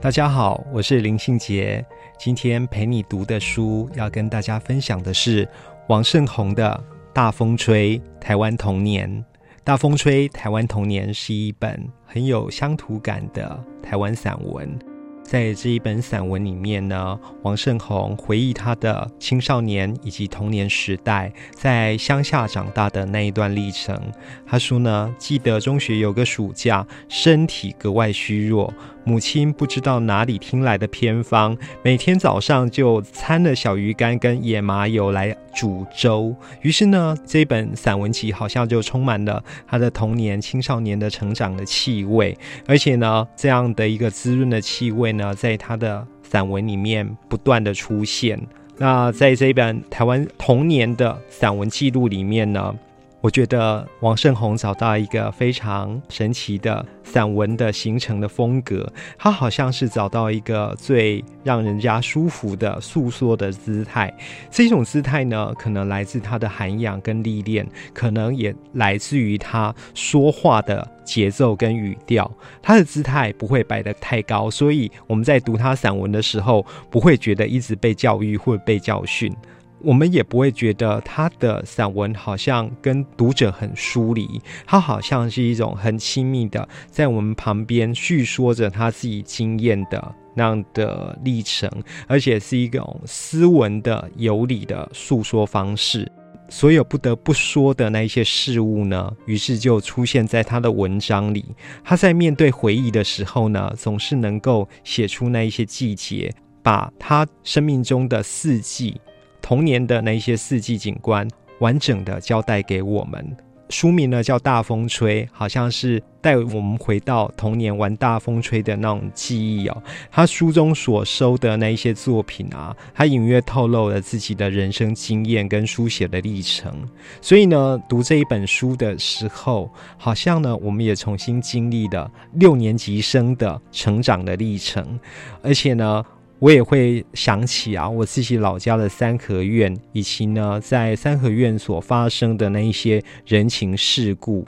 大家好，我是林信杰。今天陪你读的书，要跟大家分享的是王胜宏的《大风吹台湾童年》。《大风吹台湾童年》是一本很有乡土感的台湾散文。在这一本散文里面呢，王胜宏回忆他的青少年以及童年时代，在乡下长大的那一段历程。他说呢，记得中学有个暑假，身体格外虚弱。母亲不知道哪里听来的偏方，每天早上就掺了小鱼干跟野麻油来煮粥。于是呢，这本散文集好像就充满了他的童年、青少年的成长的气味。而且呢，这样的一个滋润的气味呢，在他的散文里面不断的出现。那在这本台湾童年的散文记录里面呢？我觉得王胜宏找到一个非常神奇的散文的形成的风格，他好像是找到一个最让人家舒服的诉说的姿态。这种姿态呢，可能来自他的涵养跟历练，可能也来自于他说话的节奏跟语调。他的姿态不会摆得太高，所以我们在读他散文的时候，不会觉得一直被教育或被教训。我们也不会觉得他的散文好像跟读者很疏离，他好像是一种很亲密的，在我们旁边叙说着他自己经验的那样的历程，而且是一种斯文的、有理的诉说方式。所有不得不说的那一些事物呢，于是就出现在他的文章里。他在面对回忆的时候呢，总是能够写出那一些季节，把他生命中的四季。童年的那一些四季景观，完整的交代给我们。书名呢叫《大风吹》，好像是带我们回到童年玩大风吹的那种记忆哦。他书中所收的那一些作品啊，他隐约透露了自己的人生经验跟书写的历程。所以呢，读这一本书的时候，好像呢，我们也重新经历了六年级生的成长的历程，而且呢。我也会想起啊，我自己老家的三合院，以及呢，在三合院所发生的那一些人情世故。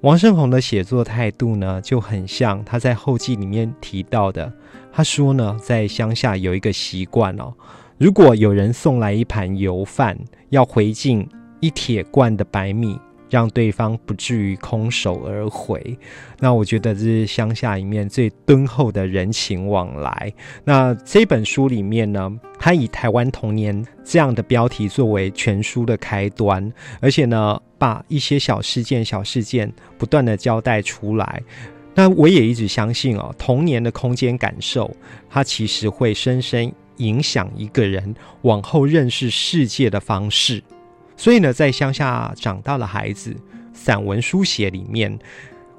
王胜宏的写作态度呢，就很像他在后记里面提到的。他说呢，在乡下有一个习惯哦，如果有人送来一盘油饭，要回敬一铁罐的白米。让对方不至于空手而回，那我觉得这是乡下里面最敦厚的人情往来。那这本书里面呢，它以台湾童年这样的标题作为全书的开端，而且呢，把一些小事件、小事件不断的交代出来。那我也一直相信哦，童年的空间感受，它其实会深深影响一个人往后认识世界的方式。所以呢，在乡下长大的孩子，散文书写里面，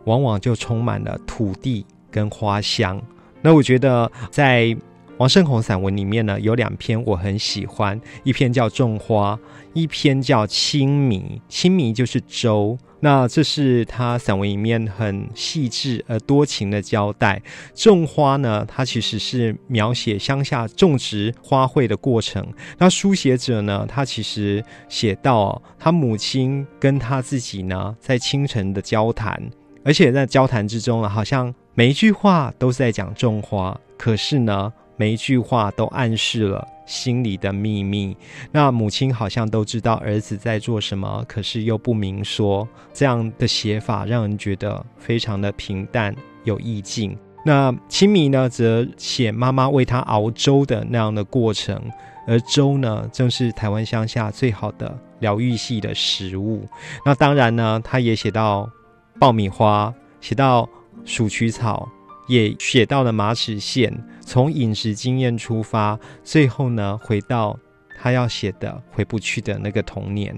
往往就充满了土地跟花香。那我觉得，在王胜宏散文里面呢，有两篇我很喜欢，一篇叫《种花》，一篇叫《清明》。清明就是粥。那这是他散文里面很细致而多情的交代。种花呢，它其实是描写乡下种植花卉的过程。那书写者呢，他其实写到他母亲跟他自己呢，在清晨的交谈，而且在交谈之中啊，好像每一句话都是在讲种花，可是呢，每一句话都暗示了。心里的秘密，那母亲好像都知道儿子在做什么，可是又不明说。这样的写法让人觉得非常的平淡有意境。那清迷呢，则写妈妈为他熬粥的那样的过程，而粥呢，正是台湾乡下最好的疗愈系的食物。那当然呢，他也写到爆米花，写到鼠曲草。也写到了马齿苋，从饮食经验出发，最后呢，回到他要写的回不去的那个童年。